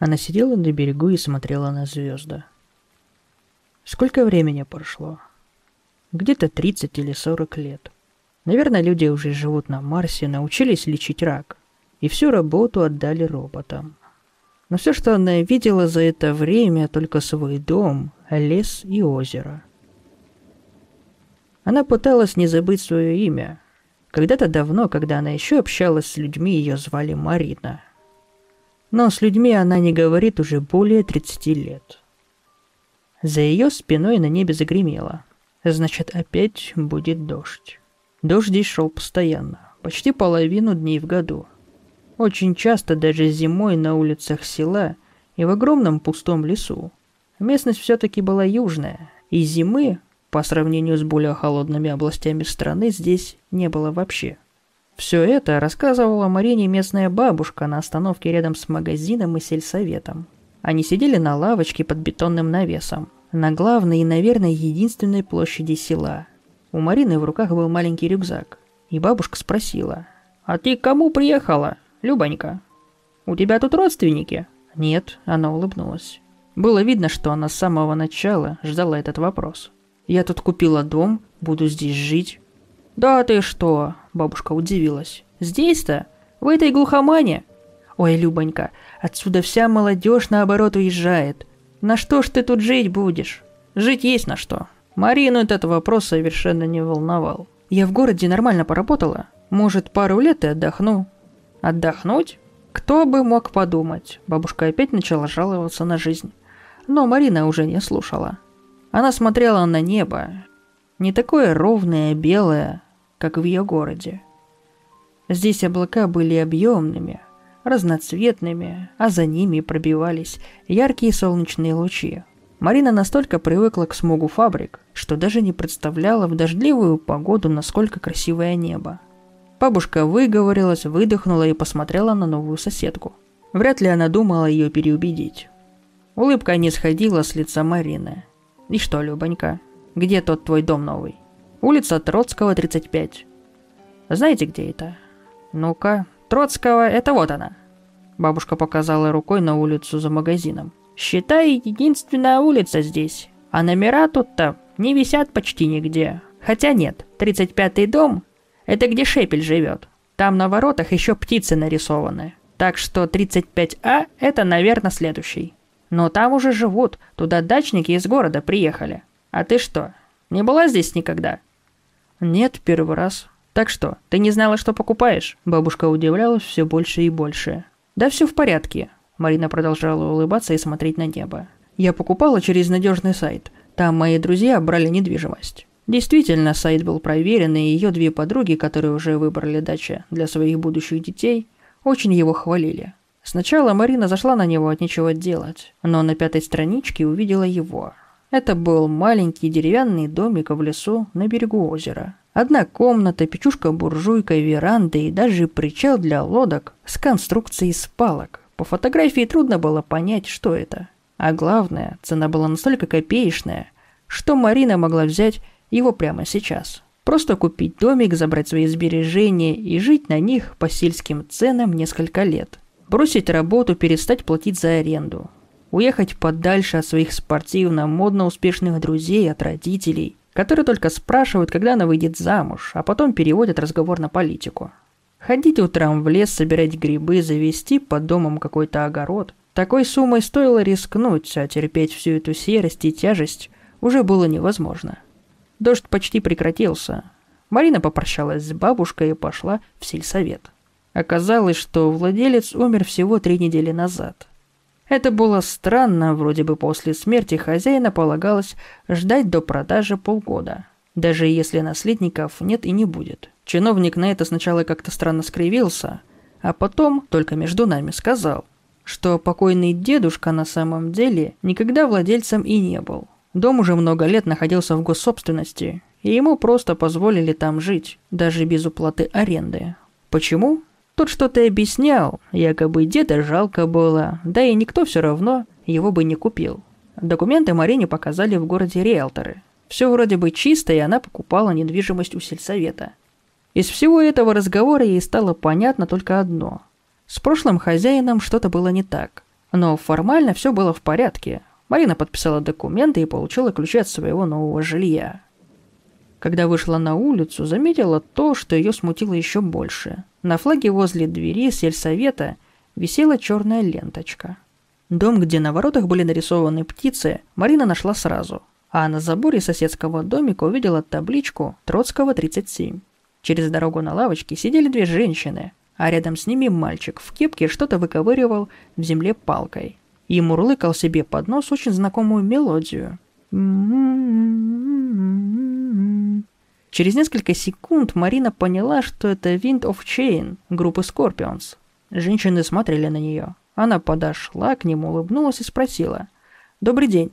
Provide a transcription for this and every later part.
Она сидела на берегу и смотрела на звезды. Сколько времени прошло? Где-то 30 или 40 лет. Наверное, люди уже живут на Марсе, научились лечить рак. И всю работу отдали роботам. Но все, что она видела за это время, только свой дом, лес и озеро. Она пыталась не забыть свое имя. Когда-то давно, когда она еще общалась с людьми, ее звали Марина. Но с людьми она не говорит уже более 30 лет. За ее спиной на небе загремело. Значит, опять будет дождь. Дождь здесь шел постоянно, почти половину дней в году. Очень часто даже зимой на улицах села и в огромном пустом лесу. Местность все-таки была южная, и зимы, по сравнению с более холодными областями страны, здесь не было вообще. Все это рассказывала Марине местная бабушка на остановке рядом с магазином и сельсоветом. Они сидели на лавочке под бетонным навесом, на главной и, наверное, единственной площади села. У Марины в руках был маленький рюкзак, и бабушка спросила, «А ты к кому приехала, Любонька? У тебя тут родственники?» «Нет», — она улыбнулась. Было видно, что она с самого начала ждала этот вопрос. «Я тут купила дом, буду здесь жить». «Да ты что?» – бабушка удивилась. «Здесь-то? В этой глухомане?» «Ой, Любонька, отсюда вся молодежь наоборот уезжает. На что ж ты тут жить будешь? Жить есть на что». Марину этот вопрос совершенно не волновал. «Я в городе нормально поработала. Может, пару лет и отдохну». «Отдохнуть?» Кто бы мог подумать? Бабушка опять начала жаловаться на жизнь. Но Марина уже не слушала. Она смотрела на небо. Не такое ровное, белое, как в ее городе. Здесь облака были объемными, разноцветными, а за ними пробивались яркие солнечные лучи. Марина настолько привыкла к смогу фабрик, что даже не представляла в дождливую погоду, насколько красивое небо. Бабушка выговорилась, выдохнула и посмотрела на новую соседку. Вряд ли она думала ее переубедить. Улыбка не сходила с лица Марины. «И что, Любонька, где тот твой дом новый?» Улица Троцкого, 35. Знаете, где это? Ну-ка, Троцкого, это вот она. Бабушка показала рукой на улицу за магазином. Считай, единственная улица здесь. А номера тут-то не висят почти нигде. Хотя нет, 35-й дом – это где Шепель живет. Там на воротах еще птицы нарисованы. Так что 35А – это, наверное, следующий. Но там уже живут, туда дачники из города приехали. А ты что, не была здесь никогда?» «Нет, первый раз. Так что, ты не знала, что покупаешь?» Бабушка удивлялась все больше и больше. «Да все в порядке». Марина продолжала улыбаться и смотреть на небо. «Я покупала через надежный сайт. Там мои друзья брали недвижимость». Действительно, сайт был проверен, и ее две подруги, которые уже выбрали дачи для своих будущих детей, очень его хвалили. Сначала Марина зашла на него от нечего делать, но на пятой страничке увидела его. Это был маленький деревянный домик в лесу на берегу озера. Одна комната, печушка-буржуйка, веранда и даже причал для лодок с конструкцией из палок. По фотографии трудно было понять, что это. А главное, цена была настолько копеечная, что Марина могла взять его прямо сейчас. Просто купить домик, забрать свои сбережения и жить на них по сельским ценам несколько лет. Бросить работу, перестать платить за аренду уехать подальше от своих спортивно-модно успешных друзей, от родителей, которые только спрашивают, когда она выйдет замуж, а потом переводят разговор на политику. Ходить утром в лес, собирать грибы, завести под домом какой-то огород. Такой суммой стоило рискнуть, а терпеть всю эту серость и тяжесть уже было невозможно. Дождь почти прекратился. Марина попрощалась с бабушкой и пошла в сельсовет. Оказалось, что владелец умер всего три недели назад. Это было странно, вроде бы после смерти хозяина полагалось ждать до продажи полгода. Даже если наследников нет и не будет. Чиновник на это сначала как-то странно скривился, а потом, только между нами, сказал, что покойный дедушка на самом деле никогда владельцем и не был. Дом уже много лет находился в госсобственности, и ему просто позволили там жить, даже без уплаты аренды. Почему? Тот что-то объяснял, якобы деда жалко было, да и никто все равно его бы не купил. Документы Марине показали в городе риэлторы. Все вроде бы чисто, и она покупала недвижимость у сельсовета. Из всего этого разговора ей стало понятно только одно. С прошлым хозяином что-то было не так. Но формально все было в порядке. Марина подписала документы и получила ключи от своего нового жилья. Когда вышла на улицу, заметила то, что ее смутило еще больше. На флаге возле двери сельсовета висела черная ленточка. Дом, где на воротах были нарисованы птицы, Марина нашла сразу. А на заборе соседского домика увидела табличку «Троцкого, 37». Через дорогу на лавочке сидели две женщины, а рядом с ними мальчик в кепке что-то выковыривал в земле палкой. И мурлыкал себе под нос очень знакомую мелодию. Через несколько секунд Марина поняла, что это Wind of Chain группы Scorpions. Женщины смотрели на нее. Она подошла к нему, улыбнулась и спросила. «Добрый день.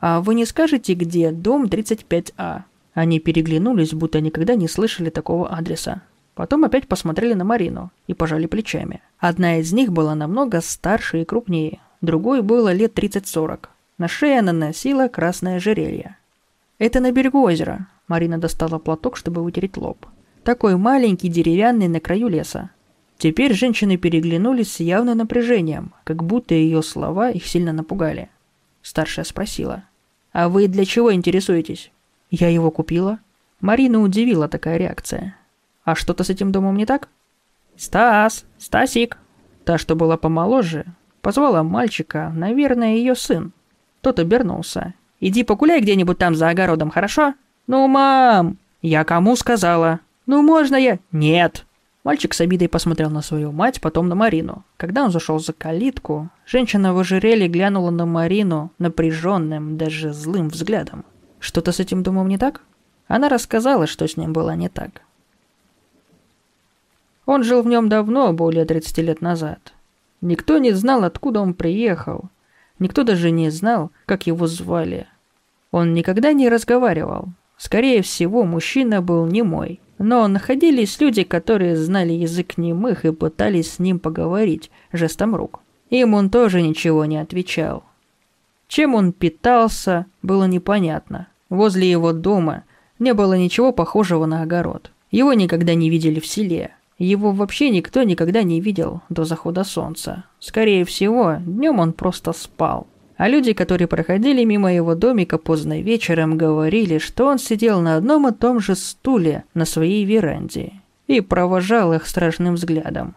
А вы не скажете, где дом 35А?» Они переглянулись, будто никогда не слышали такого адреса. Потом опять посмотрели на Марину и пожали плечами. Одна из них была намного старше и крупнее, другой было лет 30-40. На шее она носила красное ожерелье. «Это на берегу озера», — Марина достала платок, чтобы вытереть лоб. «Такой маленький, деревянный, на краю леса». Теперь женщины переглянулись с явным напряжением, как будто ее слова их сильно напугали. Старшая спросила. «А вы для чего интересуетесь?» «Я его купила». Марина удивила такая реакция. «А что-то с этим домом не так?» «Стас! Стасик!» Та, что была помоложе, позвала мальчика, наверное, ее сын. Тот обернулся. «Иди погуляй где-нибудь там за огородом, хорошо?» «Ну, мам!» «Я кому сказала?» «Ну, можно я?» «Нет!» Мальчик с обидой посмотрел на свою мать, потом на Марину. Когда он зашел за калитку, женщина в ожерелье глянула на Марину напряженным, даже злым взглядом. Что-то с этим домом не так? Она рассказала, что с ним было не так. Он жил в нем давно, более 30 лет назад. Никто не знал, откуда он приехал. Никто даже не знал, как его звали. Он никогда не разговаривал. Скорее всего, мужчина был немой. Но находились люди, которые знали язык немых и пытались с ним поговорить жестом рук. Им он тоже ничего не отвечал. Чем он питался, было непонятно. Возле его дома не было ничего похожего на огород. Его никогда не видели в селе. Его вообще никто никогда не видел до захода солнца. Скорее всего, днем он просто спал. А люди, которые проходили мимо его домика поздно вечером, говорили, что он сидел на одном и том же стуле на своей веранде и провожал их страшным взглядом.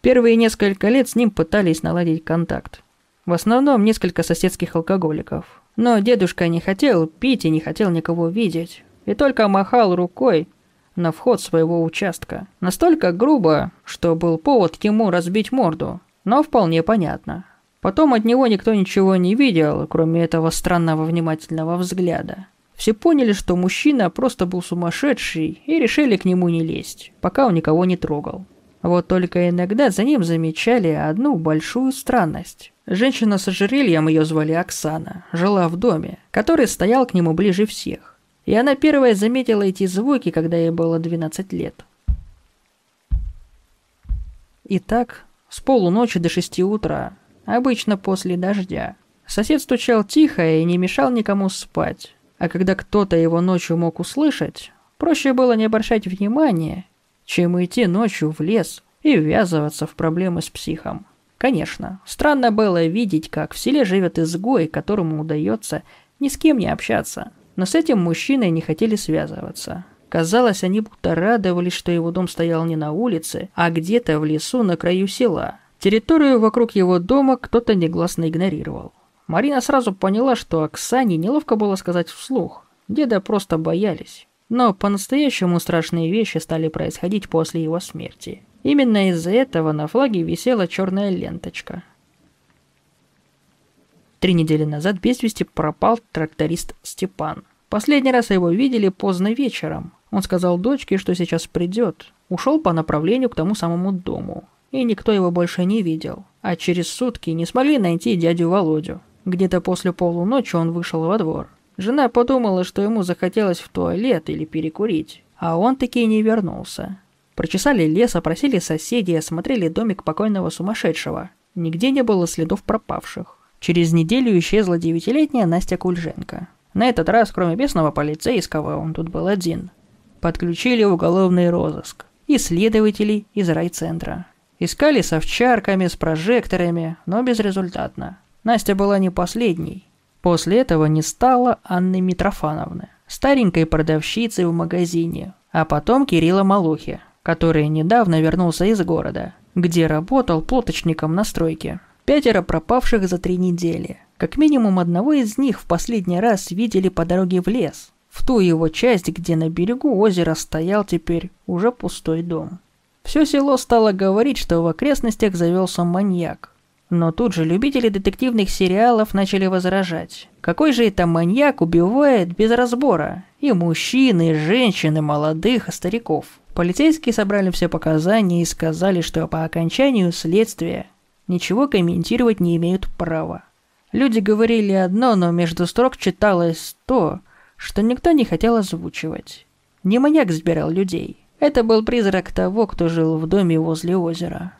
Первые несколько лет с ним пытались наладить контакт. В основном несколько соседских алкоголиков. Но дедушка не хотел пить и не хотел никого видеть. И только махал рукой на вход своего участка. Настолько грубо, что был повод ему разбить морду. Но вполне понятно. Потом от него никто ничего не видел, кроме этого странного внимательного взгляда. Все поняли, что мужчина просто был сумасшедший и решили к нему не лезть, пока он никого не трогал. Вот только иногда за ним замечали одну большую странность. Женщина с ожерельем, ее звали Оксана, жила в доме, который стоял к нему ближе всех. И она первая заметила эти звуки, когда ей было 12 лет. Итак, с полуночи до шести утра обычно после дождя. Сосед стучал тихо и не мешал никому спать. А когда кто-то его ночью мог услышать, проще было не обращать внимания, чем идти ночью в лес и ввязываться в проблемы с психом. Конечно, странно было видеть, как в селе живет изгой, которому удается ни с кем не общаться. Но с этим мужчиной не хотели связываться. Казалось, они будто радовались, что его дом стоял не на улице, а где-то в лесу на краю села, Территорию вокруг его дома кто-то негласно игнорировал. Марина сразу поняла, что Оксане неловко было сказать вслух. Деда просто боялись. Но по-настоящему страшные вещи стали происходить после его смерти. Именно из-за этого на флаге висела черная ленточка. Три недели назад без вести пропал тракторист Степан. Последний раз его видели поздно вечером. Он сказал дочке, что сейчас придет. Ушел по направлению к тому самому дому и никто его больше не видел. А через сутки не смогли найти дядю Володю. Где-то после полуночи он вышел во двор. Жена подумала, что ему захотелось в туалет или перекурить, а он таки не вернулся. Прочесали лес, опросили соседей, осмотрели домик покойного сумасшедшего. Нигде не было следов пропавших. Через неделю исчезла девятилетняя Настя Кульженко. На этот раз, кроме местного полицейского, он тут был один. Подключили уголовный розыск. И следователей из райцентра. Искали с овчарками, с прожекторами, но безрезультатно. Настя была не последней. После этого не стало Анны Митрофановны, старенькой продавщицей в магазине, а потом Кирилла Малухи, который недавно вернулся из города, где работал плоточником на стройке. Пятеро пропавших за три недели. Как минимум одного из них в последний раз видели по дороге в лес, в ту его часть, где на берегу озера стоял теперь уже пустой дом. Все село стало говорить, что в окрестностях завелся маньяк. Но тут же любители детективных сериалов начали возражать. Какой же это маньяк убивает без разбора? И мужчин, и женщин, и молодых, и стариков. Полицейские собрали все показания и сказали, что по окончанию следствия ничего комментировать не имеют права. Люди говорили одно, но между строк читалось то, что никто не хотел озвучивать. Не маньяк сбирал людей. Это был призрак того, кто жил в доме возле озера.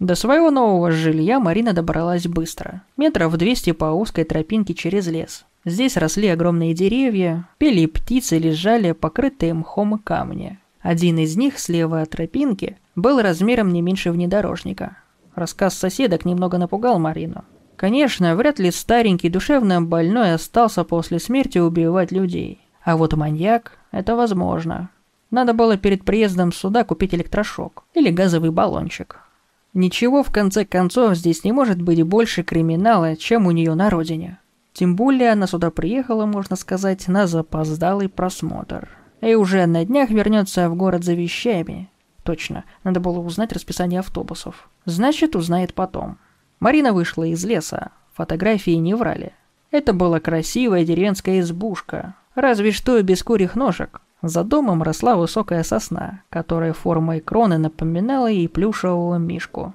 До своего нового жилья Марина добралась быстро. Метров 200 по узкой тропинке через лес. Здесь росли огромные деревья, пели птицы, лежали покрытые мхом камни. Один из них, слева от тропинки, был размером не меньше внедорожника. Рассказ соседок немного напугал Марину. Конечно, вряд ли старенький душевно больной остался после смерти убивать людей. А вот маньяк – это возможно. Надо было перед приездом сюда купить электрошок или газовый баллончик. Ничего, в конце концов, здесь не может быть больше криминала, чем у нее на родине. Тем более она сюда приехала, можно сказать, на запоздалый просмотр. И уже на днях вернется в город за вещами. Точно, надо было узнать расписание автобусов. Значит, узнает потом. Марина вышла из леса. Фотографии не врали. Это была красивая деревенская избушка. Разве что без курьих ножек. За домом росла высокая сосна, которая формой кроны напоминала ей плюшевого мишку.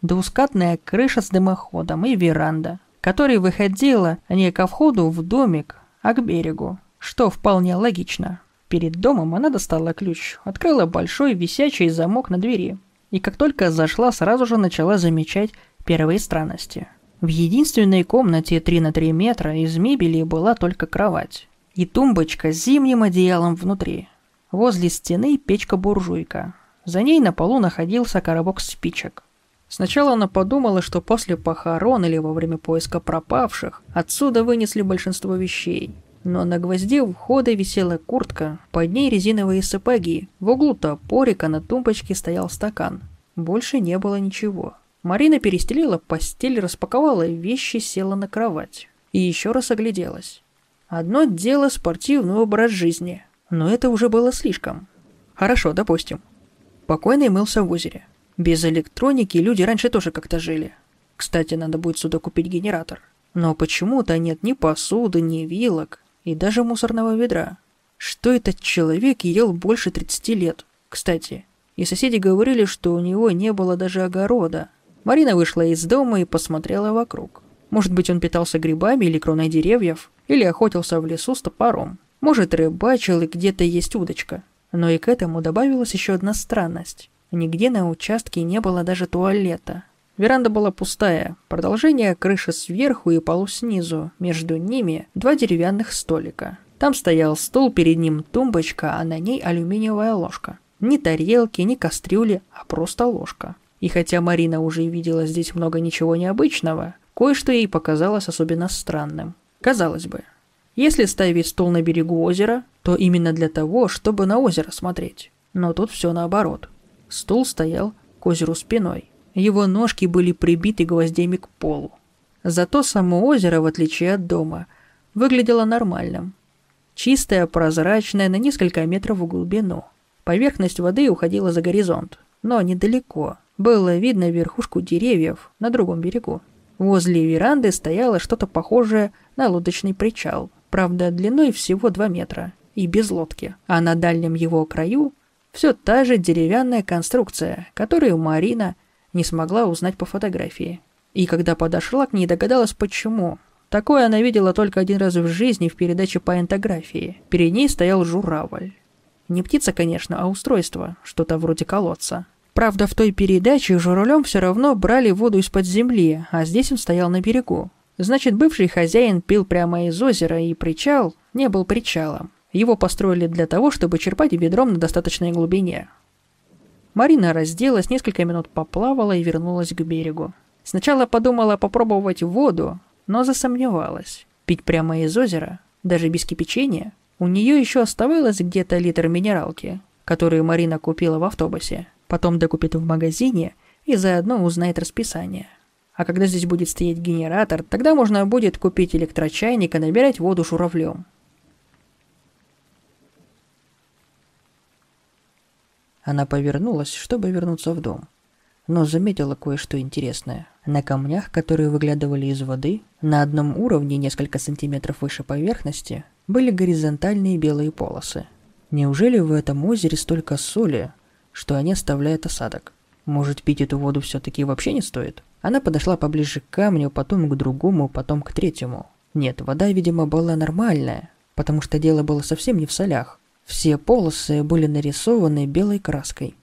Двускатная крыша с дымоходом и веранда, которая выходила не ко входу в домик, а к берегу, что вполне логично. Перед домом она достала ключ, открыла большой висячий замок на двери, и как только зашла, сразу же начала замечать первые странности. В единственной комнате 3 на 3 метра из мебели была только кровать и тумбочка с зимним одеялом внутри. Возле стены печка-буржуйка. За ней на полу находился коробок спичек. Сначала она подумала, что после похорон или во время поиска пропавших отсюда вынесли большинство вещей. Но на гвозде у входа висела куртка, под ней резиновые сапоги. В углу топорика на тумбочке стоял стакан. Больше не было ничего. Марина перестелила постель, распаковала вещи, села на кровать. И еще раз огляделась. Одно дело спортивный образ жизни, но это уже было слишком. Хорошо, допустим. Покойный мылся в озере. Без электроники люди раньше тоже как-то жили. Кстати, надо будет сюда купить генератор. Но почему-то нет ни посуды, ни вилок и даже мусорного ведра. Что этот человек ел больше 30 лет? Кстати, и соседи говорили, что у него не было даже огорода. Марина вышла из дома и посмотрела вокруг. Может быть, он питался грибами или кроной деревьев, или охотился в лесу с топором. Может, рыбачил и где-то есть удочка. Но и к этому добавилась еще одна странность. Нигде на участке не было даже туалета. Веранда была пустая, продолжение крыши сверху и полу снизу, между ними два деревянных столика. Там стоял стол, перед ним тумбочка, а на ней алюминиевая ложка. Ни тарелки, ни кастрюли, а просто ложка. И хотя Марина уже видела здесь много ничего необычного, Кое-что ей показалось особенно странным. Казалось бы, если ставить стол на берегу озера, то именно для того, чтобы на озеро смотреть. Но тут все наоборот. Стул стоял к озеру спиной. Его ножки были прибиты гвоздями к полу. Зато само озеро, в отличие от дома, выглядело нормальным. Чистое, прозрачное, на несколько метров в глубину. Поверхность воды уходила за горизонт, но недалеко. Было видно верхушку деревьев на другом берегу. Возле веранды стояло что-то похожее на лодочный причал, правда, длиной всего 2 метра и без лодки, а на дальнем его краю все та же деревянная конструкция, которую Марина не смогла узнать по фотографии. И когда подошла к ней, догадалась почему. Такое она видела только один раз в жизни в передаче по энтографии. Перед ней стоял журавль. Не птица, конечно, а устройство, что-то вроде колодца. Правда, в той передаче журавлем все равно брали воду из-под земли, а здесь он стоял на берегу. Значит, бывший хозяин пил прямо из озера, и причал не был причалом. Его построили для того, чтобы черпать ведром на достаточной глубине. Марина разделась, несколько минут поплавала и вернулась к берегу. Сначала подумала попробовать воду, но засомневалась. Пить прямо из озера, даже без кипячения, у нее еще оставалось где-то литр минералки, которую Марина купила в автобусе, потом докупит в магазине и заодно узнает расписание. А когда здесь будет стоять генератор, тогда можно будет купить электрочайник и набирать воду шуравлем. Она повернулась, чтобы вернуться в дом. Но заметила кое-что интересное. На камнях, которые выглядывали из воды, на одном уровне, несколько сантиметров выше поверхности, были горизонтальные белые полосы. Неужели в этом озере столько соли, что они оставляют осадок? Может, пить эту воду все-таки вообще не стоит? Она подошла поближе к камню, потом к другому, потом к третьему. Нет, вода, видимо, была нормальная, потому что дело было совсем не в солях. Все полосы были нарисованы белой краской.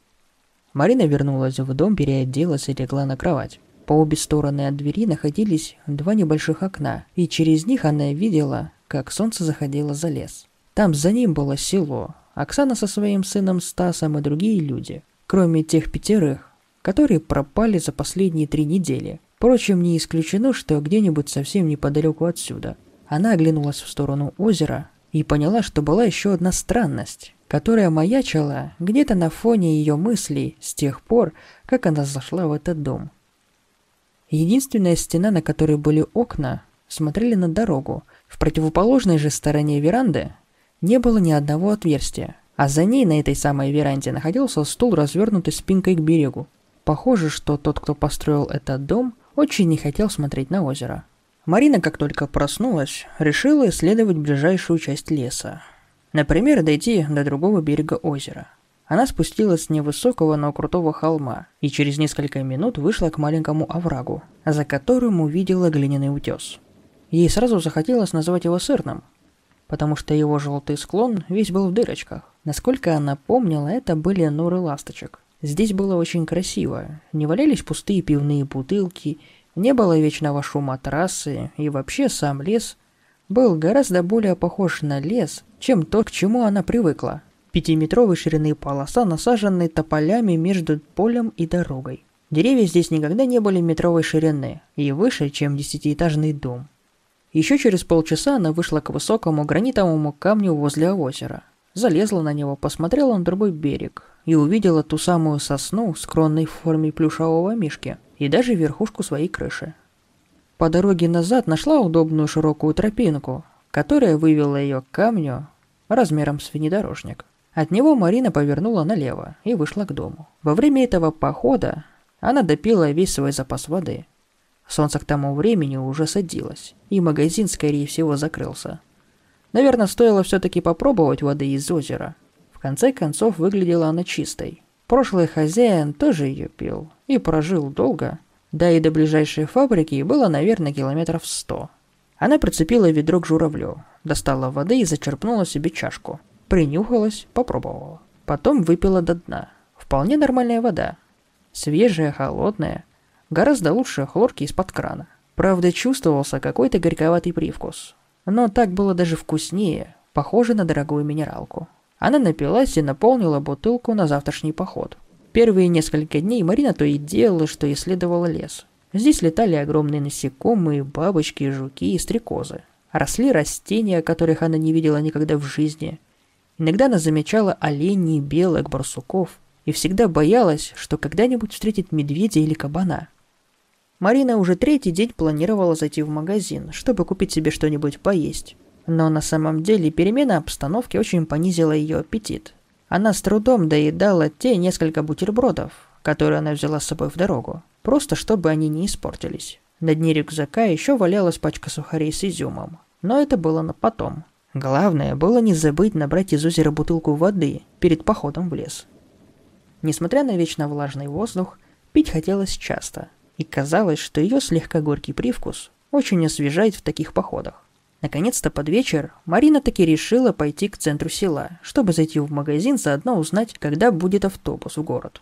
Марина вернулась в дом, переоделась и легла на кровать. По обе стороны от двери находились два небольших окна, и через них она видела, как солнце заходило за лес. Там за ним было село, Оксана со своим сыном Стасом и другие люди, кроме тех пятерых, которые пропали за последние три недели. Впрочем, не исключено, что где-нибудь совсем неподалеку отсюда. Она оглянулась в сторону озера, и поняла, что была еще одна странность, которая маячила где-то на фоне ее мыслей с тех пор, как она зашла в этот дом. Единственная стена, на которой были окна, смотрели на дорогу. В противоположной же стороне веранды не было ни одного отверстия, а за ней на этой самой веранде находился стул, развернутый спинкой к берегу. Похоже, что тот, кто построил этот дом, очень не хотел смотреть на озеро. Марина, как только проснулась, решила исследовать ближайшую часть леса. Например, дойти до другого берега озера. Она спустилась с невысокого, но крутого холма и через несколько минут вышла к маленькому оврагу, за которым увидела глиняный утес. Ей сразу захотелось назвать его сырным, потому что его желтый склон весь был в дырочках. Насколько она помнила, это были норы ласточек. Здесь было очень красиво. Не валялись пустые пивные бутылки не было вечного шума трассы, и вообще сам лес был гораздо более похож на лес, чем тот, к чему она привыкла. Пятиметровой ширины полоса, насаженной тополями между полем и дорогой. Деревья здесь никогда не были метровой ширины и выше, чем десятиэтажный дом. Еще через полчаса она вышла к высокому гранитовому камню возле озера. Залезла на него, посмотрела на другой берег и увидела ту самую сосну в форме плюшевого мишки – и даже верхушку своей крыши. По дороге назад нашла удобную широкую тропинку, которая вывела ее к камню размером с внедорожник. От него Марина повернула налево и вышла к дому. Во время этого похода она допила весь свой запас воды. Солнце к тому времени уже садилось, и магазин, скорее всего, закрылся. Наверное, стоило все-таки попробовать воды из озера. В конце концов, выглядела она чистой. Прошлый хозяин тоже ее пил и прожил долго. Да и до ближайшей фабрики было, наверное, километров сто. Она прицепила ведро к журавлю, достала воды и зачерпнула себе чашку. Принюхалась, попробовала. Потом выпила до дна. Вполне нормальная вода. Свежая, холодная. Гораздо лучше хлорки из-под крана. Правда, чувствовался какой-то горьковатый привкус. Но так было даже вкуснее, похоже на дорогую минералку. Она напилась и наполнила бутылку на завтрашний поход. Первые несколько дней Марина то и делала, что исследовала лес. Здесь летали огромные насекомые, бабочки, жуки и стрекозы. Росли растения, которых она не видела никогда в жизни. Иногда она замечала оленей, белок, барсуков и всегда боялась, что когда-нибудь встретит медведя или кабана. Марина уже третий день планировала зайти в магазин, чтобы купить себе что-нибудь поесть. Но на самом деле перемена обстановки очень понизила ее аппетит. Она с трудом доедала те несколько бутербродов, которые она взяла с собой в дорогу, просто чтобы они не испортились. На дне рюкзака еще валялась пачка сухарей с изюмом. Но это было на потом. Главное было не забыть набрать из озера бутылку воды перед походом в лес. Несмотря на вечно влажный воздух, пить хотелось часто, и казалось, что ее слегка горький привкус очень освежает в таких походах. Наконец-то под вечер Марина таки решила пойти к центру села, чтобы зайти в магазин, заодно узнать, когда будет автобус в город.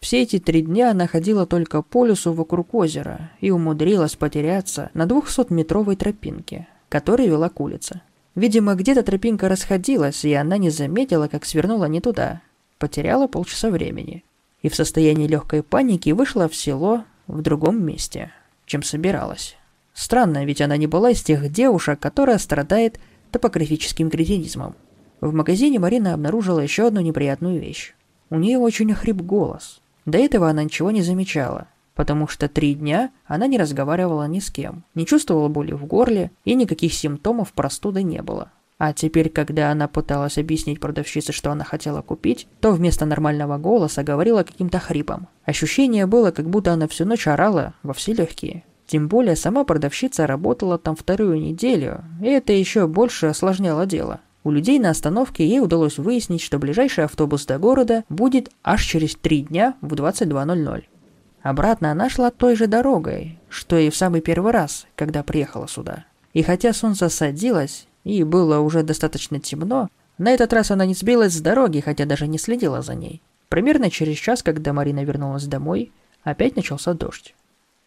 Все эти три дня она ходила только по лесу вокруг озера и умудрилась потеряться на 200-метровой тропинке, которая вела к улице. Видимо, где-то тропинка расходилась, и она не заметила, как свернула не туда. Потеряла полчаса времени. и в состоянии легкой паники вышла в село в другом месте, чем собиралась. Странно, ведь она не была из тех девушек, которая страдает топографическим кретинизмом. В магазине Марина обнаружила еще одну неприятную вещь. У нее очень охрип голос. До этого она ничего не замечала, потому что три дня она не разговаривала ни с кем, не чувствовала боли в горле и никаких симптомов простуды не было. А теперь, когда она пыталась объяснить продавщице, что она хотела купить, то вместо нормального голоса говорила каким-то хрипом. Ощущение было, как будто она всю ночь орала во все легкие. Тем более сама продавщица работала там вторую неделю, и это еще больше осложняло дело. У людей на остановке ей удалось выяснить, что ближайший автобус до города будет аж через три дня в 22.00. Обратно она шла той же дорогой, что и в самый первый раз, когда приехала сюда. И хотя солнце садилось, и было уже достаточно темно, на этот раз она не сбилась с дороги, хотя даже не следила за ней. Примерно через час, когда Марина вернулась домой, опять начался дождь.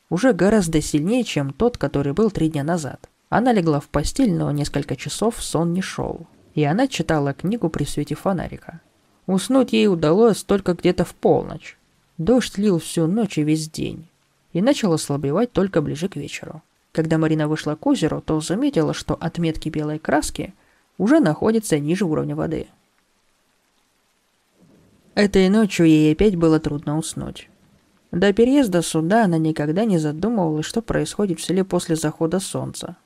Уже гораздо сильнее, чем тот, который был три дня назад. Она легла в постель, но несколько часов сон не шел и она читала книгу при свете фонарика. Уснуть ей удалось только где-то в полночь. Дождь лил всю ночь и весь день, и начал ослабевать только ближе к вечеру. Когда Марина вышла к озеру, то заметила, что отметки белой краски уже находятся ниже уровня воды. Этой ночью ей опять было трудно уснуть. До переезда сюда она никогда не задумывалась, что происходит в селе после захода солнца.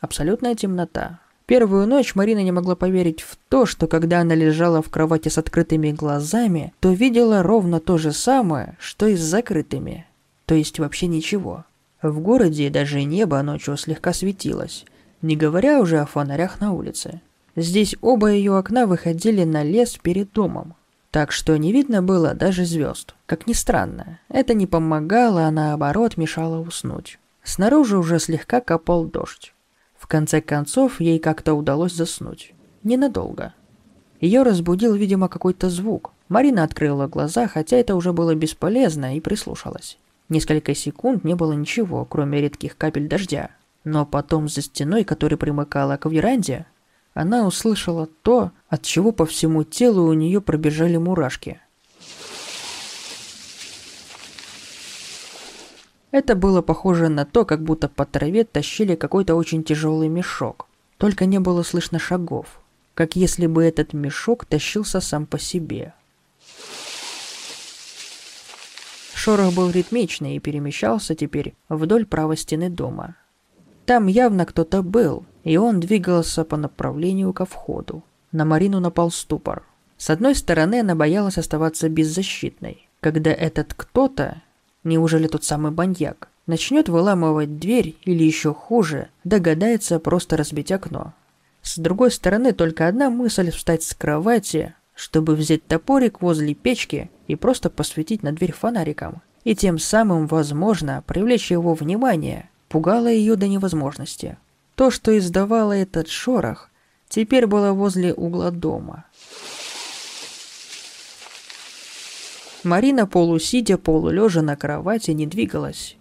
Абсолютная темнота, Первую ночь Марина не могла поверить в то, что когда она лежала в кровати с открытыми глазами, то видела ровно то же самое, что и с закрытыми. То есть вообще ничего. В городе даже небо ночью слегка светилось, не говоря уже о фонарях на улице. Здесь оба ее окна выходили на лес перед домом, так что не видно было даже звезд. Как ни странно, это не помогало, а наоборот мешало уснуть. Снаружи уже слегка капал дождь. В конце концов, ей как-то удалось заснуть. Ненадолго. Ее разбудил, видимо, какой-то звук. Марина открыла глаза, хотя это уже было бесполезно, и прислушалась. Несколько секунд не было ничего, кроме редких капель дождя. Но потом за стеной, которая примыкала к веранде, она услышала то, от чего по всему телу у нее пробежали мурашки – Это было похоже на то, как будто по траве тащили какой-то очень тяжелый мешок. Только не было слышно шагов, как если бы этот мешок тащился сам по себе. Шорох был ритмичный и перемещался теперь вдоль правой стены дома. Там явно кто-то был, и он двигался по направлению ко входу. На Марину напал ступор. С одной стороны, она боялась оставаться беззащитной, когда этот кто-то Неужели тот самый баньяк начнет выламывать дверь или еще хуже, догадается просто разбить окно? С другой стороны, только одна мысль встать с кровати, чтобы взять топорик возле печки и просто посветить на дверь фонариком, и тем самым, возможно, привлечь его внимание, пугало ее до невозможности. То, что издавало этот шорох, теперь было возле угла дома. Марина, полусидя, полулежа на кровати, не двигалась.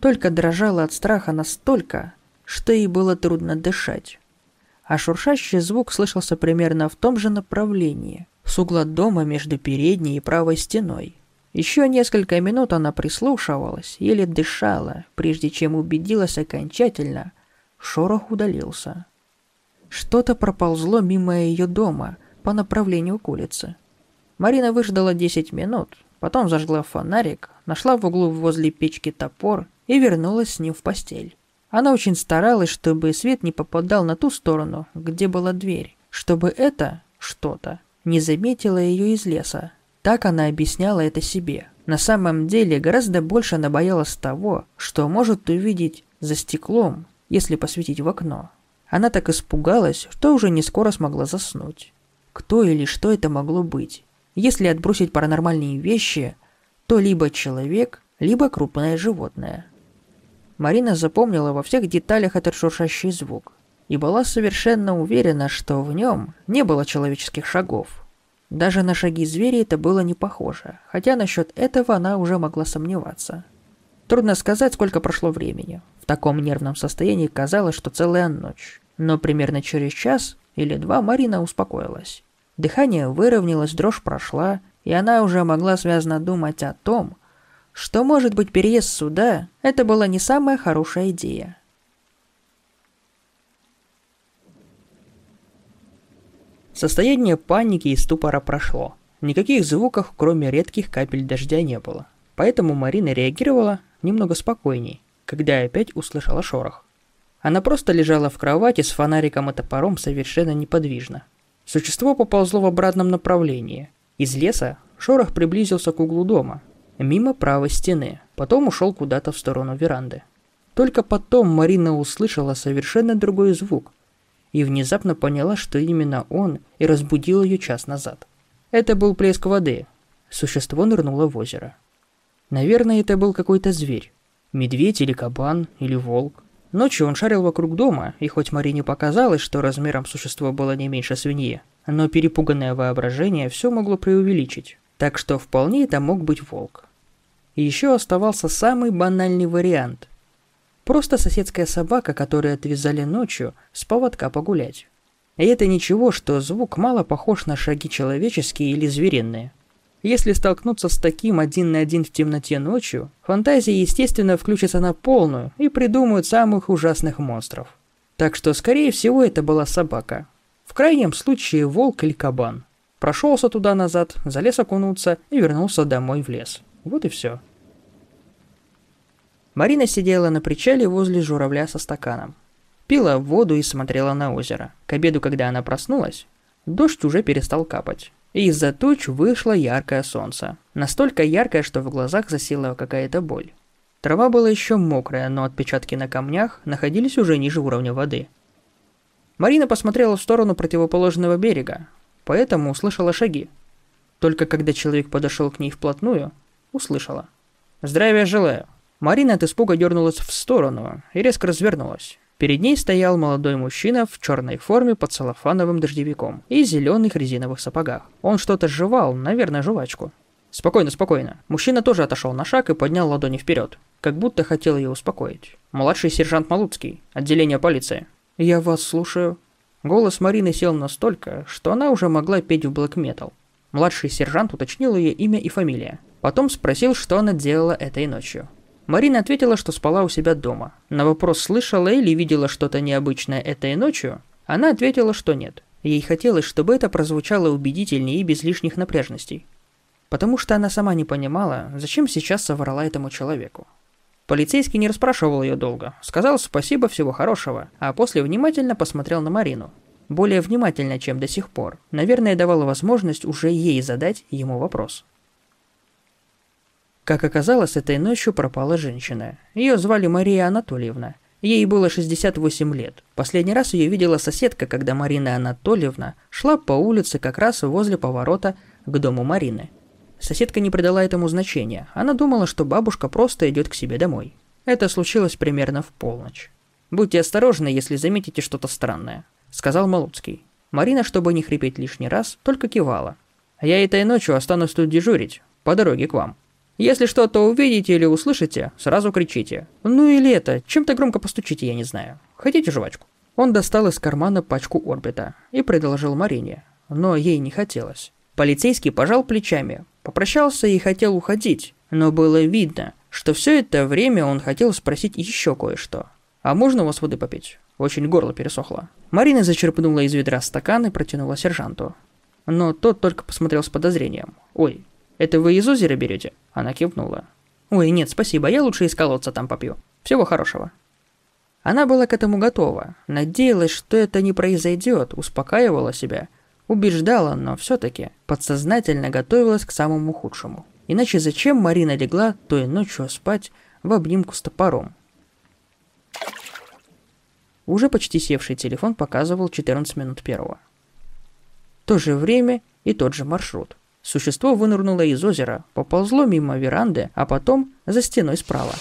Только дрожала от страха настолько, что ей было трудно дышать. А шуршащий звук слышался примерно в том же направлении, с угла дома между передней и правой стеной. Еще несколько минут она прислушивалась, еле дышала, прежде чем убедилась окончательно. Шорох удалился. Что-то проползло мимо ее дома по направлению к улице. Марина выждала 10 минут, потом зажгла фонарик, нашла в углу возле печки топор и вернулась с ним в постель. Она очень старалась, чтобы свет не попадал на ту сторону, где была дверь, чтобы это что-то не заметило ее из леса. Так она объясняла это себе. На самом деле гораздо больше она боялась того, что может увидеть за стеклом, если посветить в окно. Она так испугалась, что уже не скоро смогла заснуть. Кто или что это могло быть? Если отбросить паранормальные вещи, то либо человек, либо крупное животное. Марина запомнила во всех деталях этот шуршащий звук и была совершенно уверена, что в нем не было человеческих шагов. Даже на шаги зверя это было не похоже, хотя насчет этого она уже могла сомневаться. Трудно сказать, сколько прошло времени. В таком нервном состоянии казалось, что целая ночь. Но примерно через час или два Марина успокоилась. Дыхание выровнялось, дрожь прошла, и она уже могла связно думать о том, что, может быть, переезд сюда – это была не самая хорошая идея. Состояние паники и ступора прошло. Никаких звуков, кроме редких капель дождя, не было. Поэтому Марина реагировала немного спокойней, когда опять услышала шорох. Она просто лежала в кровати с фонариком и топором совершенно неподвижно. Существо поползло в обратном направлении. Из леса шорох приблизился к углу дома, мимо правой стены, потом ушел куда-то в сторону веранды. Только потом Марина услышала совершенно другой звук и внезапно поняла, что именно он и разбудил ее час назад. Это был плеск воды. Существо нырнуло в озеро. Наверное, это был какой-то зверь. Медведь или кабан, или волк. Ночью он шарил вокруг дома, и хоть Марине показалось, что размером существо было не меньше свиньи, но перепуганное воображение все могло преувеличить. Так что вполне это мог быть волк. И еще оставался самый банальный вариант. Просто соседская собака, которую отвязали ночью, с поводка погулять. И это ничего, что звук мало похож на шаги человеческие или звериные. Если столкнуться с таким один на один в темноте ночью, фантазия, естественно, включится на полную и придумают самых ужасных монстров. Так что, скорее всего, это была собака. В крайнем случае, волк или кабан. Прошелся туда-назад, залез окунуться и вернулся домой в лес. Вот и все. Марина сидела на причале возле журавля со стаканом. Пила воду и смотрела на озеро. К обеду, когда она проснулась, дождь уже перестал капать. И из-за туч вышло яркое солнце. Настолько яркое, что в глазах засела какая-то боль. Трава была еще мокрая, но отпечатки на камнях находились уже ниже уровня воды. Марина посмотрела в сторону противоположного берега, поэтому услышала шаги. Только когда человек подошел к ней вплотную, услышала. «Здравия желаю!» Марина от испуга дернулась в сторону и резко развернулась. Перед ней стоял молодой мужчина в черной форме под целлофановым дождевиком и зеленых резиновых сапогах. Он что-то жевал, наверное, жвачку. Спокойно, спокойно. Мужчина тоже отошел на шаг и поднял ладони вперед, как будто хотел ее успокоить. Младший сержант Малуцкий, отделение полиции. Я вас слушаю. Голос Марины сел настолько, что она уже могла петь в блэк-метал. Младший сержант уточнил ее имя и фамилия. Потом спросил, что она делала этой ночью. Марина ответила, что спала у себя дома. На вопрос, слышала или видела что-то необычное этой ночью, она ответила, что нет. Ей хотелось, чтобы это прозвучало убедительнее и без лишних напряжностей. Потому что она сама не понимала, зачем сейчас соврала этому человеку. Полицейский не расспрашивал ее долго, сказал спасибо, всего хорошего, а после внимательно посмотрел на Марину. Более внимательно, чем до сих пор. Наверное, давал возможность уже ей задать ему вопрос. Как оказалось, этой ночью пропала женщина. Ее звали Мария Анатольевна. Ей было 68 лет. Последний раз ее видела соседка, когда Марина Анатольевна шла по улице как раз возле поворота к дому Марины. Соседка не придала этому значения. Она думала, что бабушка просто идет к себе домой. Это случилось примерно в полночь. «Будьте осторожны, если заметите что-то странное», — сказал Малуцкий. Марина, чтобы не хрипеть лишний раз, только кивала. «Я этой ночью останусь тут дежурить, по дороге к вам». Если что-то увидите или услышите, сразу кричите. Ну или это, чем-то громко постучите, я не знаю. Хотите жвачку? Он достал из кармана пачку орбита и предложил Марине, но ей не хотелось. Полицейский пожал плечами, попрощался и хотел уходить, но было видно, что все это время он хотел спросить еще кое-что. «А можно у вас воды попить? Очень горло пересохло». Марина зачерпнула из ведра стакан и протянула сержанту. Но тот только посмотрел с подозрением. «Ой, это вы из озера берете?» Она кивнула. «Ой, нет, спасибо, я лучше из колодца там попью. Всего хорошего». Она была к этому готова, надеялась, что это не произойдет, успокаивала себя, убеждала, но все-таки подсознательно готовилась к самому худшему. Иначе зачем Марина легла той ночью спать в обнимку с топором? Уже почти севший телефон показывал 14 минут первого. То же время и тот же маршрут. Существо вынырнуло из озера, поползло мимо веранды, а потом за стеной справа.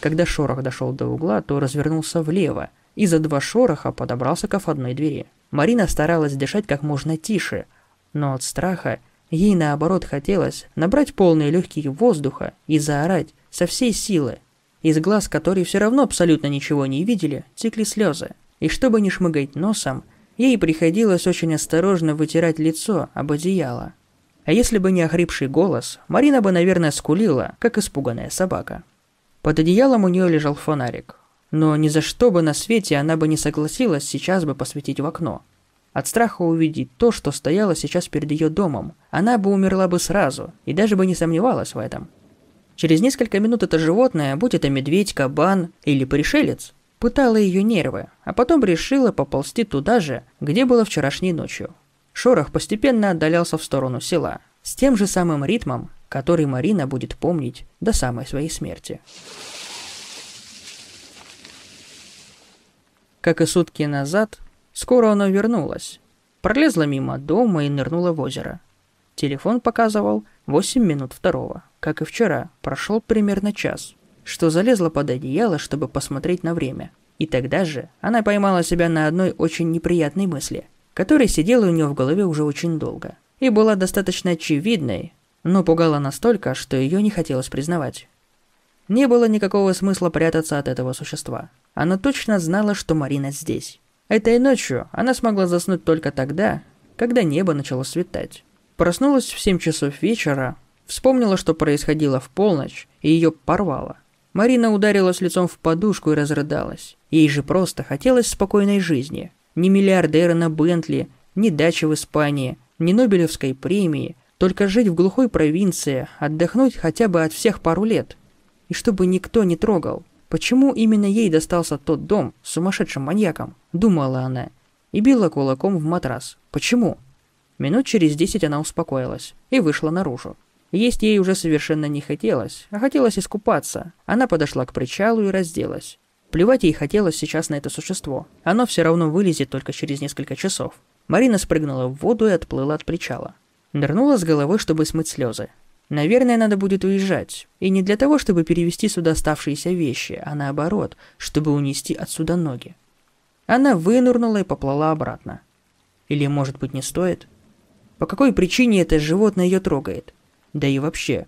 Когда шорох дошел до угла, то развернулся влево и за два шороха подобрался к входной двери. Марина старалась дышать как можно тише, но от страха ей наоборот хотелось набрать полные легкие воздуха и заорать со всей силы. Из глаз, которые все равно абсолютно ничего не видели, текли слезы. И чтобы не шмыгать носом, ей приходилось очень осторожно вытирать лицо об одеяло. А если бы не охрипший голос, Марина бы, наверное, скулила, как испуганная собака. Под одеялом у нее лежал фонарик. Но ни за что бы на свете она бы не согласилась сейчас бы посветить в окно. От страха увидеть то, что стояло сейчас перед ее домом, она бы умерла бы сразу и даже бы не сомневалась в этом. Через несколько минут это животное, будь это медведь, кабан или пришелец, пытало ее нервы, а потом решило поползти туда же, где было вчерашней ночью. Шорох постепенно отдалялся в сторону села, с тем же самым ритмом, который Марина будет помнить до самой своей смерти. Как и сутки назад, скоро она вернулась. Пролезла мимо дома и нырнула в озеро. Телефон показывал 8 минут второго. Как и вчера, прошел примерно час, что залезла под одеяло, чтобы посмотреть на время. И тогда же она поймала себя на одной очень неприятной мысли, которая сидела у нее в голове уже очень долго. И была достаточно очевидной, но пугала настолько, что ее не хотелось признавать. Не было никакого смысла прятаться от этого существа. Она точно знала, что Марина здесь. Этой ночью она смогла заснуть только тогда, когда небо начало светать. Проснулась в 7 часов вечера, вспомнила, что происходило в полночь, и ее порвало. Марина ударилась лицом в подушку и разрыдалась. Ей же просто хотелось спокойной жизни. Ни миллиардера на Бентли, ни дачи в Испании, ни Нобелевской премии, только жить в глухой провинции, отдохнуть хотя бы от всех пару лет. И чтобы никто не трогал. Почему именно ей достался тот дом с сумасшедшим маньяком? Думала она. И била кулаком в матрас. Почему? Минут через десять она успокоилась и вышла наружу. Есть ей уже совершенно не хотелось, а хотелось искупаться. Она подошла к причалу и разделась. Плевать ей хотелось сейчас на это существо. Оно все равно вылезет только через несколько часов. Марина спрыгнула в воду и отплыла от причала. Нырнула с головой, чтобы смыть слезы. Наверное, надо будет уезжать. И не для того, чтобы перевести сюда оставшиеся вещи, а наоборот, чтобы унести отсюда ноги. Она вынырнула и поплыла обратно. Или, может быть, не стоит? По какой причине это животное ее трогает? Да и вообще,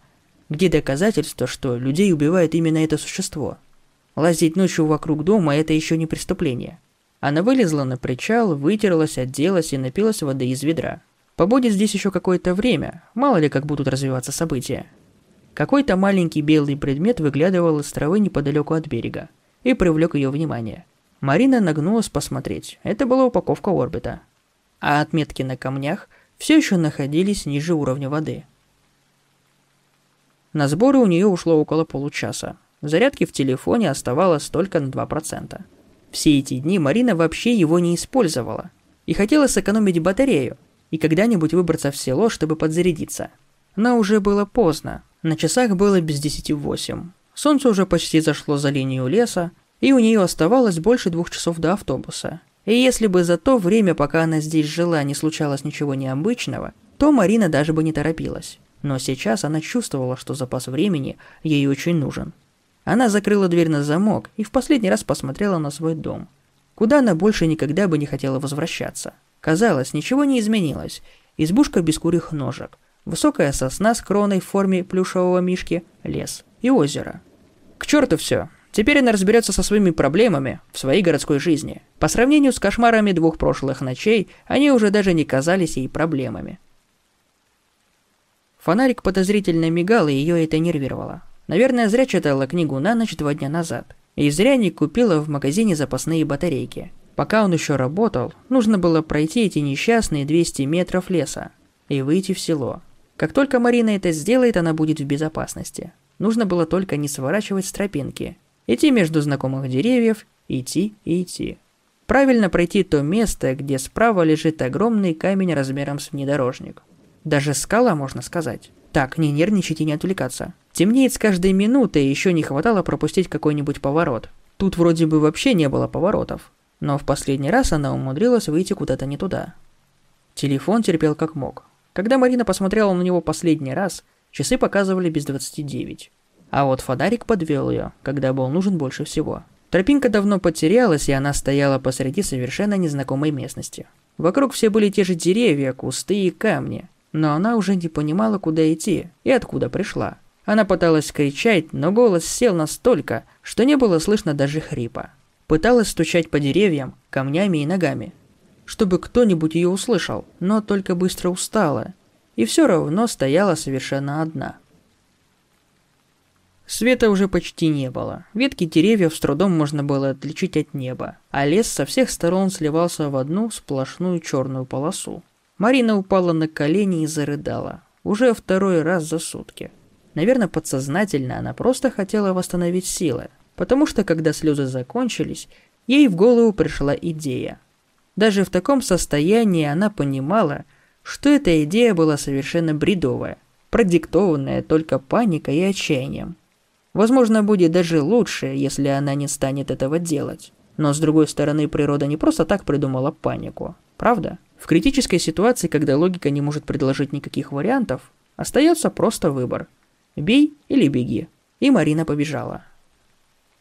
где доказательства, что людей убивает именно это существо? Лазить ночью вокруг дома – это еще не преступление. Она вылезла на причал, вытерлась, оделась и напилась воды из ведра. Побудет здесь еще какое-то время, мало ли как будут развиваться события. Какой-то маленький белый предмет выглядывал из травы неподалеку от берега и привлек ее внимание. Марина нагнулась посмотреть. Это была упаковка орбита. А отметки на камнях все еще находились ниже уровня воды. На сборы у нее ушло около получаса. Зарядки в телефоне оставалось только на 2%. Все эти дни Марина вообще его не использовала. И хотела сэкономить батарею, и когда-нибудь выбраться в село, чтобы подзарядиться. Но уже было поздно. На часах было без десяти восемь. Солнце уже почти зашло за линию леса, и у нее оставалось больше двух часов до автобуса. И если бы за то время, пока она здесь жила, не случалось ничего необычного, то Марина даже бы не торопилась. Но сейчас она чувствовала, что запас времени ей очень нужен. Она закрыла дверь на замок и в последний раз посмотрела на свой дом, куда она больше никогда бы не хотела возвращаться. Казалось, ничего не изменилось. Избушка без курих ножек, высокая сосна с кроной в форме плюшевого мишки, лес и озеро. К черту все. Теперь она разберется со своими проблемами в своей городской жизни. По сравнению с кошмарами двух прошлых ночей, они уже даже не казались ей проблемами. Фонарик подозрительно мигал, и ее это нервировало. Наверное, зря читала книгу на ночь два дня назад. И зря не купила в магазине запасные батарейки. Пока он еще работал, нужно было пройти эти несчастные 200 метров леса и выйти в село. Как только Марина это сделает, она будет в безопасности. Нужно было только не сворачивать с тропинки. Идти между знакомых деревьев, идти и идти. Правильно пройти то место, где справа лежит огромный камень размером с внедорожник. Даже скала, можно сказать. Так, не нервничать и не отвлекаться. Темнеет с каждой минутой, еще не хватало пропустить какой-нибудь поворот. Тут вроде бы вообще не было поворотов но в последний раз она умудрилась выйти куда-то не туда. Телефон терпел как мог. Когда Марина посмотрела на него последний раз, часы показывали без 29. А вот фонарик подвел ее, когда был нужен больше всего. Тропинка давно потерялась, и она стояла посреди совершенно незнакомой местности. Вокруг все были те же деревья, кусты и камни, но она уже не понимала, куда идти и откуда пришла. Она пыталась кричать, но голос сел настолько, что не было слышно даже хрипа. Пыталась стучать по деревьям, камнями и ногами. чтобы кто-нибудь ее услышал, но только быстро устала. И все равно стояла совершенно одна. Света уже почти не было. Ветки деревьев с трудом можно было отличить от неба, а лес со всех сторон сливался в одну сплошную черную полосу. Марина упала на колени и зарыдала. Уже второй раз за сутки. Наверное, подсознательно она просто хотела восстановить силы, потому что когда слезы закончились, ей в голову пришла идея. Даже в таком состоянии она понимала, что эта идея была совершенно бредовая, продиктованная только паникой и отчаянием. Возможно, будет даже лучше, если она не станет этого делать. Но с другой стороны, природа не просто так придумала панику, правда? В критической ситуации, когда логика не может предложить никаких вариантов, остается просто выбор. Бей или беги. И Марина побежала.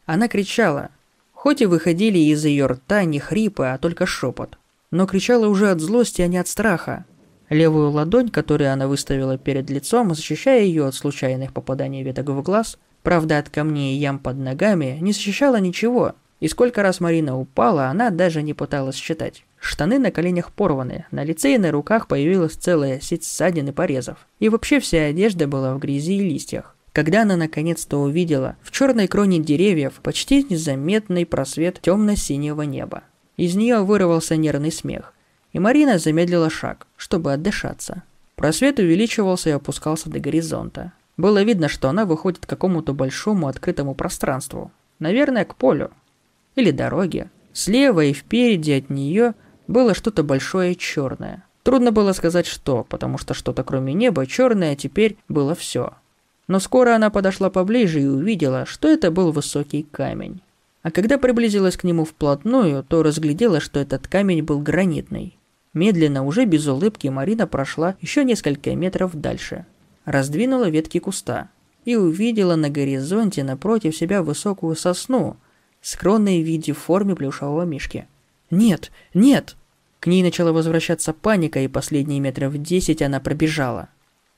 Она кричала, хоть и выходили из ее рта не хрипы, а только шепот. Но кричала уже от злости, а не от страха. Левую ладонь, которую она выставила перед лицом, защищая ее от случайных попаданий веток в глаз, правда от камней и ям под ногами, не защищала ничего. И сколько раз Марина упала, она даже не пыталась считать. Штаны на коленях порваны, на лице и на руках появилась целая сеть ссадин и порезов. И вообще вся одежда была в грязи и листьях. Когда она наконец-то увидела в черной кроне деревьев почти незаметный просвет темно-синего неба. Из нее вырвался нервный смех, и Марина замедлила шаг, чтобы отдышаться. Просвет увеличивался и опускался до горизонта. Было видно, что она выходит к какому-то большому открытому пространству. Наверное, к полю. Или дороге. Слева и впереди от нее было что-то большое черное. Трудно было сказать что, потому что что-то кроме неба черное теперь было все. Но скоро она подошла поближе и увидела, что это был высокий камень. А когда приблизилась к нему вплотную, то разглядела, что этот камень был гранитный. Медленно, уже без улыбки, Марина прошла еще несколько метров дальше. Раздвинула ветки куста и увидела на горизонте напротив себя высокую сосну, скромной в виде форме плюшевого мишки. «Нет, нет!» К ней начала возвращаться паника, и последние метров десять она пробежала.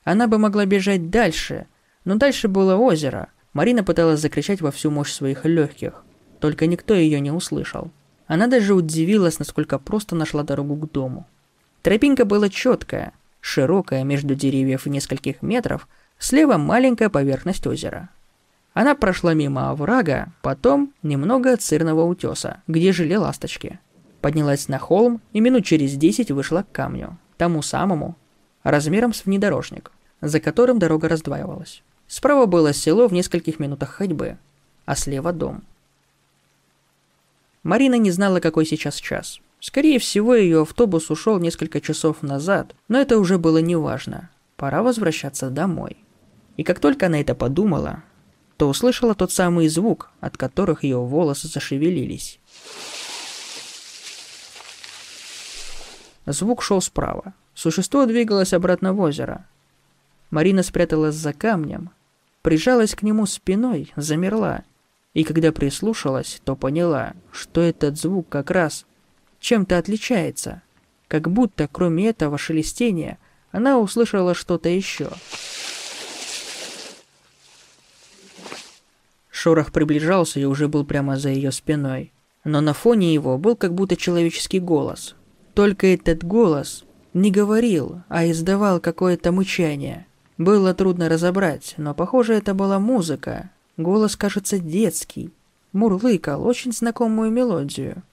Она бы могла бежать дальше, но дальше было озеро. Марина пыталась закричать во всю мощь своих легких, только никто ее не услышал. Она даже удивилась, насколько просто нашла дорогу к дому. Тропинка была четкая, широкая между деревьев в нескольких метров, слева маленькая поверхность озера. Она прошла мимо оврага, потом немного сырного утеса, где жили ласточки поднялась на холм и минут через десять вышла к камню, тому самому, размером с внедорожник, за которым дорога раздваивалась. Справа было село в нескольких минутах ходьбы, а слева дом. Марина не знала, какой сейчас час. Скорее всего, ее автобус ушел несколько часов назад, но это уже было неважно. Пора возвращаться домой. И как только она это подумала, то услышала тот самый звук, от которых ее волосы зашевелились. Звук шел справа. Существо двигалось обратно в озеро. Марина спряталась за камнем, прижалась к нему спиной, замерла. И когда прислушалась, то поняла, что этот звук как раз чем-то отличается. Как будто, кроме этого шелестения, она услышала что-то еще. Шорох приближался и уже был прямо за ее спиной. Но на фоне его был как будто человеческий голос, только этот голос не говорил, а издавал какое-то мычание. Было трудно разобрать, но похоже это была музыка. Голос, кажется, детский. Мурлыкал очень знакомую мелодию.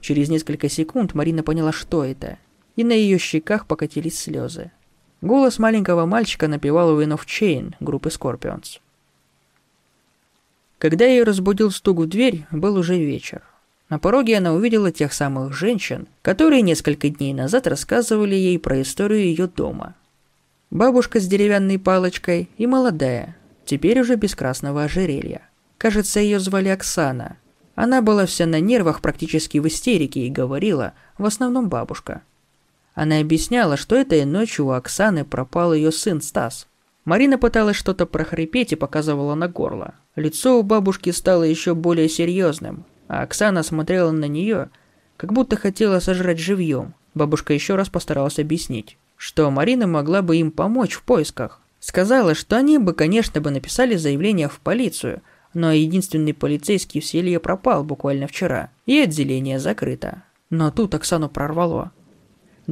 Через несколько секунд Марина поняла, что это, и на ее щеках покатились слезы. Голос маленького мальчика напевал Win of Chain группы Scorpions. Когда ее разбудил стук в дверь, был уже вечер. На пороге она увидела тех самых женщин, которые несколько дней назад рассказывали ей про историю ее дома. Бабушка с деревянной палочкой и молодая, теперь уже без красного ожерелья. Кажется, ее звали Оксана. Она была вся на нервах, практически в истерике, и говорила, в основном бабушка. Она объясняла, что этой ночью у Оксаны пропал ее сын Стас – Марина пыталась что-то прохрипеть и показывала на горло. Лицо у бабушки стало еще более серьезным, а Оксана смотрела на нее, как будто хотела сожрать живьем. Бабушка еще раз постаралась объяснить, что Марина могла бы им помочь в поисках. Сказала, что они бы, конечно, бы написали заявление в полицию, но единственный полицейский в селе пропал буквально вчера, и отделение закрыто. Но тут Оксану прорвало.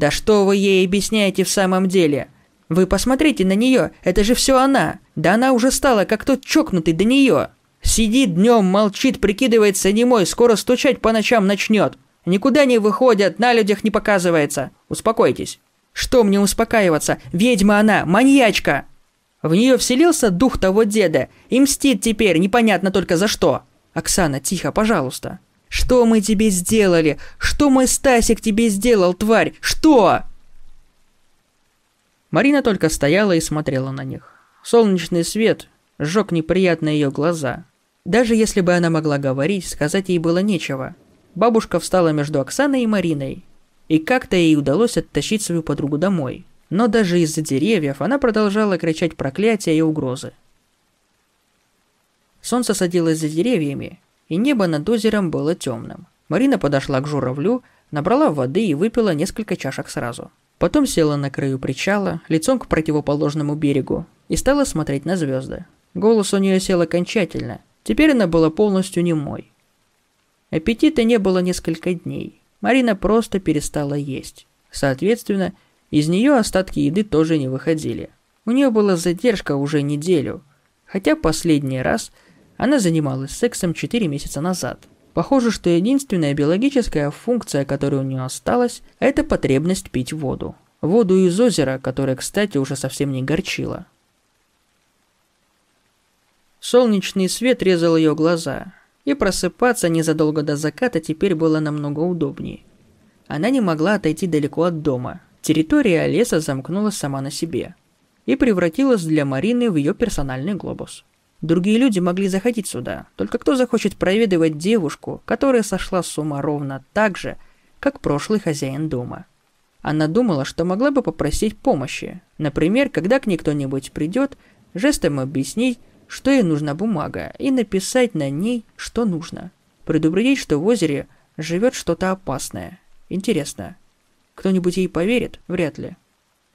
«Да что вы ей объясняете в самом деле? Вы посмотрите на нее, это же все она! Да она уже стала, как тот чокнутый до нее! Сидит днем, молчит, прикидывается немой, скоро стучать по ночам начнет! Никуда не выходят, на людях не показывается! Успокойтесь!» «Что мне успокаиваться? Ведьма она, маньячка!» В нее вселился дух того деда и мстит теперь, непонятно только за что. Оксана, тихо, пожалуйста. Что мы тебе сделали? Что мой Стасик тебе сделал, тварь? Что? Марина только стояла и смотрела на них. Солнечный свет сжег неприятно ее глаза. Даже если бы она могла говорить, сказать ей было нечего. Бабушка встала между Оксаной и Мариной. И как-то ей удалось оттащить свою подругу домой. Но даже из-за деревьев она продолжала кричать проклятия и угрозы. Солнце садилось за деревьями, и небо над озером было темным. Марина подошла к журавлю, набрала воды и выпила несколько чашек сразу. Потом села на краю причала, лицом к противоположному берегу, и стала смотреть на звезды. Голос у нее сел окончательно. Теперь она была полностью немой. Аппетита не было несколько дней. Марина просто перестала есть. Соответственно, из нее остатки еды тоже не выходили. У нее была задержка уже неделю, хотя последний раз она занималась сексом 4 месяца назад. Похоже, что единственная биологическая функция, которая у нее осталась, это потребность пить воду. Воду из озера, которая, кстати, уже совсем не горчила. Солнечный свет резал ее глаза, и просыпаться незадолго до заката теперь было намного удобнее. Она не могла отойти далеко от дома, Территория леса замкнулась сама на себе и превратилась для Марины в ее персональный глобус. Другие люди могли заходить сюда, только кто захочет проведывать девушку, которая сошла с ума ровно так же, как прошлый хозяин дома. Она думала, что могла бы попросить помощи. Например, когда к ней кто-нибудь придет, жестом объяснить, что ей нужна бумага, и написать на ней, что нужно. Предупредить, что в озере живет что-то опасное. Интересно, кто-нибудь ей поверит? Вряд ли.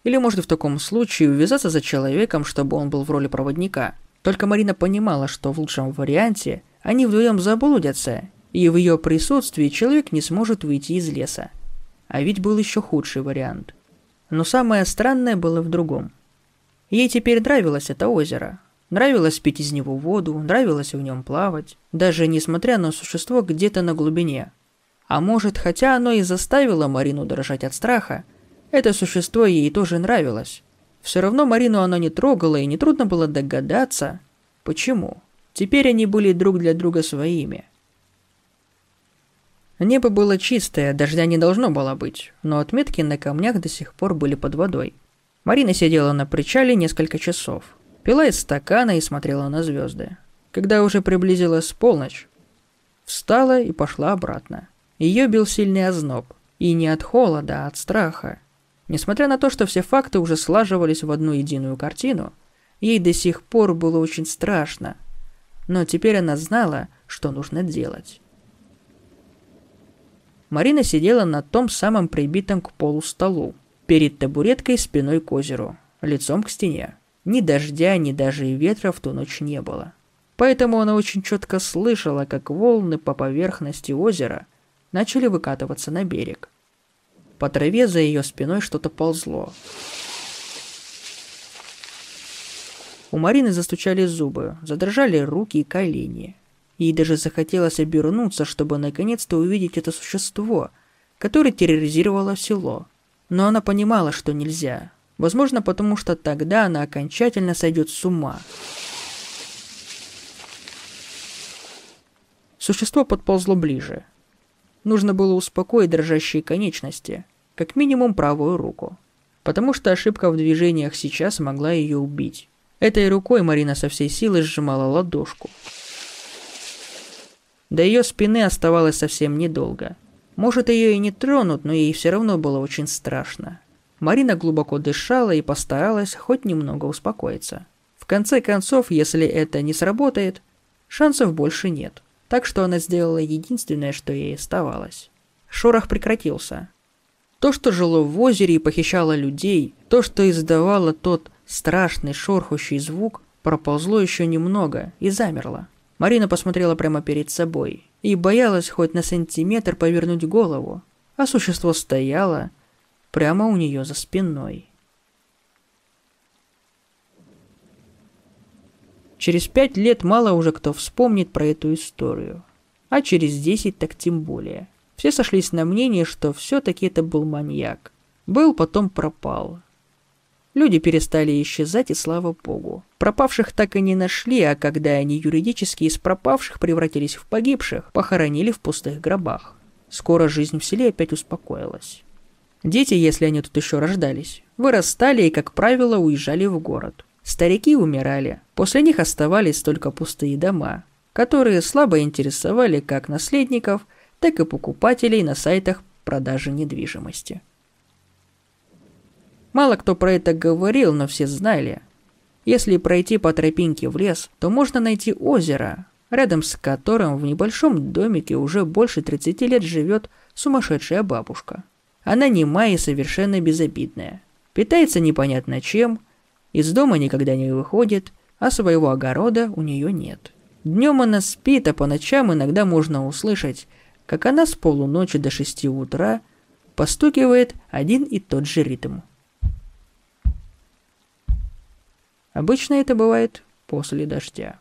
Или может в таком случае увязаться за человеком, чтобы он был в роли проводника. Только Марина понимала, что в лучшем варианте они вдвоем заблудятся, и в ее присутствии человек не сможет выйти из леса. А ведь был еще худший вариант. Но самое странное было в другом. Ей теперь нравилось это озеро. Нравилось пить из него воду, нравилось в нем плавать, даже несмотря на существо где-то на глубине – а может, хотя оно и заставило Марину дрожать от страха, это существо ей тоже нравилось. Все равно Марину оно не трогало, и нетрудно было догадаться, почему. Теперь они были друг для друга своими. Небо было чистое, дождя не должно было быть, но отметки на камнях до сих пор были под водой. Марина сидела на причале несколько часов, пила из стакана и смотрела на звезды. Когда уже приблизилась полночь, встала и пошла обратно. Ее бил сильный озноб. И не от холода, а от страха. Несмотря на то, что все факты уже слаживались в одну единую картину, ей до сих пор было очень страшно. Но теперь она знала, что нужно делать. Марина сидела на том самом прибитом к полу столу, перед табуреткой спиной к озеру, лицом к стене. Ни дождя, ни даже и ветра в ту ночь не было. Поэтому она очень четко слышала, как волны по поверхности озера – начали выкатываться на берег. По траве за ее спиной что-то ползло. У Марины застучали зубы, задрожали руки и колени. Ей даже захотелось обернуться, чтобы наконец-то увидеть это существо, которое терроризировало село. Но она понимала, что нельзя. Возможно, потому что тогда она окончательно сойдет с ума. Существо подползло ближе. Нужно было успокоить дрожащие конечности, как минимум правую руку. Потому что ошибка в движениях сейчас могла ее убить. Этой рукой Марина со всей силы сжимала ладошку. До ее спины оставалось совсем недолго. Может, ее и не тронут, но ей все равно было очень страшно. Марина глубоко дышала и постаралась хоть немного успокоиться. В конце концов, если это не сработает, шансов больше нет так что она сделала единственное, что ей оставалось. Шорох прекратился. То, что жило в озере и похищало людей, то, что издавало тот страшный шорхущий звук, проползло еще немного и замерло. Марина посмотрела прямо перед собой и боялась хоть на сантиметр повернуть голову, а существо стояло прямо у нее за спиной. Через пять лет мало уже кто вспомнит про эту историю, а через десять так тем более. Все сошлись на мнении, что все-таки это был маньяк. Был, потом пропал. Люди перестали исчезать, и слава богу. Пропавших так и не нашли, а когда они юридически из пропавших превратились в погибших, похоронили в пустых гробах. Скоро жизнь в селе опять успокоилась. Дети, если они тут еще рождались, вырастали и, как правило, уезжали в город. Старики умирали. После них оставались только пустые дома, которые слабо интересовали как наследников, так и покупателей на сайтах продажи недвижимости. Мало кто про это говорил, но все знали. Если пройти по тропинке в лес, то можно найти озеро, рядом с которым в небольшом домике уже больше 30 лет живет сумасшедшая бабушка. Она немая и совершенно безобидная. Питается непонятно чем, из дома никогда не выходит, а своего огорода у нее нет. Днем она спит, а по ночам иногда можно услышать, как она с полуночи до шести утра постукивает один и тот же ритм. Обычно это бывает после дождя.